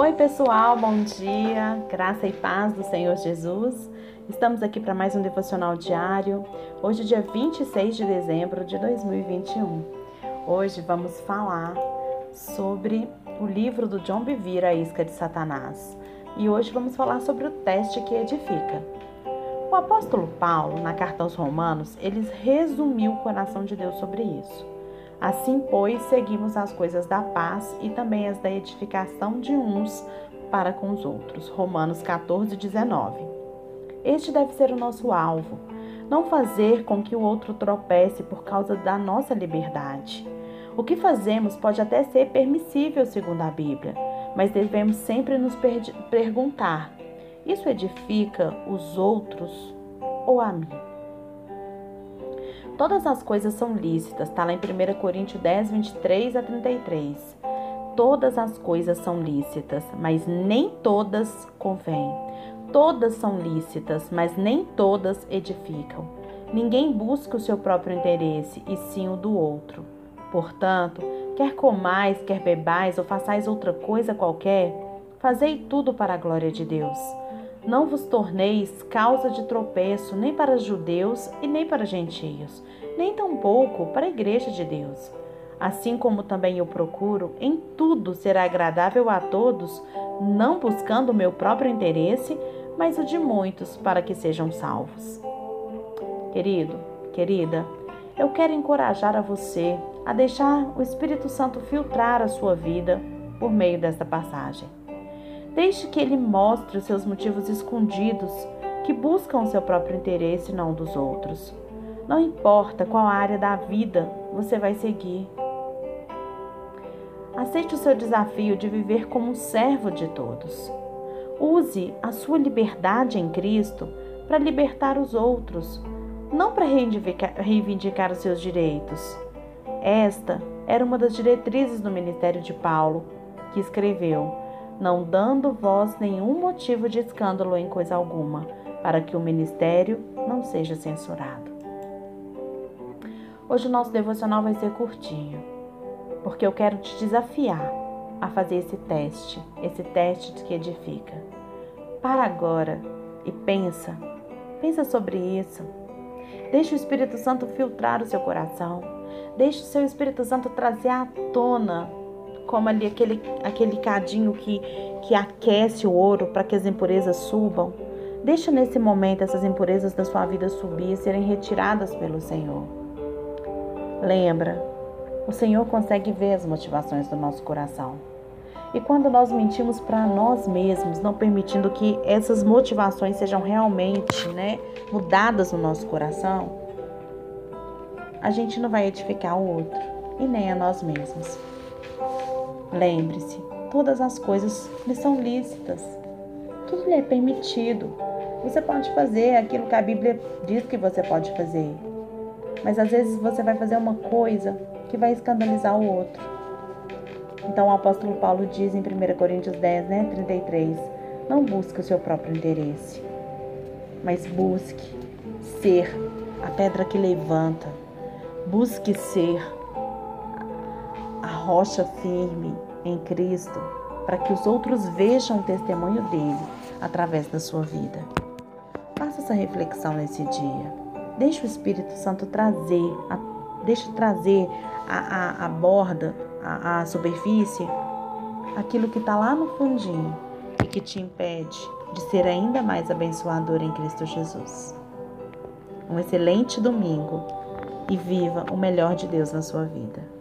Oi, pessoal, bom dia, graça e paz do Senhor Jesus. Estamos aqui para mais um devocional diário. Hoje, dia 26 de dezembro de 2021. Hoje vamos falar sobre o livro do John Bevere, A Isca de Satanás. E hoje vamos falar sobre o teste que edifica. O apóstolo Paulo, na carta aos Romanos, ele resumiu o coração de Deus sobre isso. Assim, pois, seguimos as coisas da paz e também as da edificação de uns para com os outros. Romanos 14, 19. Este deve ser o nosso alvo. Não fazer com que o outro tropece por causa da nossa liberdade. O que fazemos pode até ser permissível segundo a Bíblia, mas devemos sempre nos perguntar: isso edifica os outros ou a mim? Todas as coisas são lícitas, está lá em 1 Coríntios 10, 23 a 33. Todas as coisas são lícitas, mas nem todas convêm. Todas são lícitas, mas nem todas edificam. Ninguém busca o seu próprio interesse, e sim o do outro. Portanto, quer comais, quer bebais ou façais outra coisa qualquer, fazei tudo para a glória de Deus. Não vos torneis causa de tropeço nem para judeus e nem para gentios, nem tampouco para a igreja de Deus. Assim como também eu procuro em tudo ser agradável a todos, não buscando o meu próprio interesse, mas o de muitos para que sejam salvos. Querido, querida, eu quero encorajar a você a deixar o Espírito Santo filtrar a sua vida por meio desta passagem. Deixe que ele mostre os seus motivos escondidos que buscam o seu próprio interesse e não dos outros. Não importa qual área da vida você vai seguir. Aceite o seu desafio de viver como um servo de todos. Use a sua liberdade em Cristo para libertar os outros, não para reivindicar, reivindicar os seus direitos. Esta era uma das diretrizes do ministério de Paulo, que escreveu: não dando voz nenhum motivo de escândalo em coisa alguma, para que o ministério não seja censurado. Hoje o nosso devocional vai ser curtinho, porque eu quero te desafiar a fazer esse teste, esse teste que edifica. Para agora e pensa, pensa sobre isso. Deixe o Espírito Santo filtrar o seu coração. Deixe o seu Espírito Santo trazer à tona como ali aquele, aquele cadinho que, que aquece o ouro para que as impurezas subam. Deixa nesse momento essas impurezas da sua vida subir e serem retiradas pelo Senhor. Lembra, o Senhor consegue ver as motivações do nosso coração. E quando nós mentimos para nós mesmos, não permitindo que essas motivações sejam realmente né, mudadas no nosso coração, a gente não vai edificar o outro e nem a nós mesmos. Lembre-se, todas as coisas lhe são lícitas. Tudo lhe é permitido. Você pode fazer aquilo que a Bíblia diz que você pode fazer. Mas às vezes você vai fazer uma coisa que vai escandalizar o outro. Então o apóstolo Paulo diz em 1 Coríntios 10, né, 33, não busque o seu próprio interesse, mas busque ser a pedra que levanta. Busque ser rocha firme em Cristo, para que os outros vejam o testemunho dele através da sua vida. Faça essa reflexão nesse dia. Deixe o Espírito Santo trazer, a, deixe trazer a, a, a borda, a, a superfície, aquilo que está lá no fundinho e que te impede de ser ainda mais abençoador em Cristo Jesus. Um excelente domingo e viva o melhor de Deus na sua vida.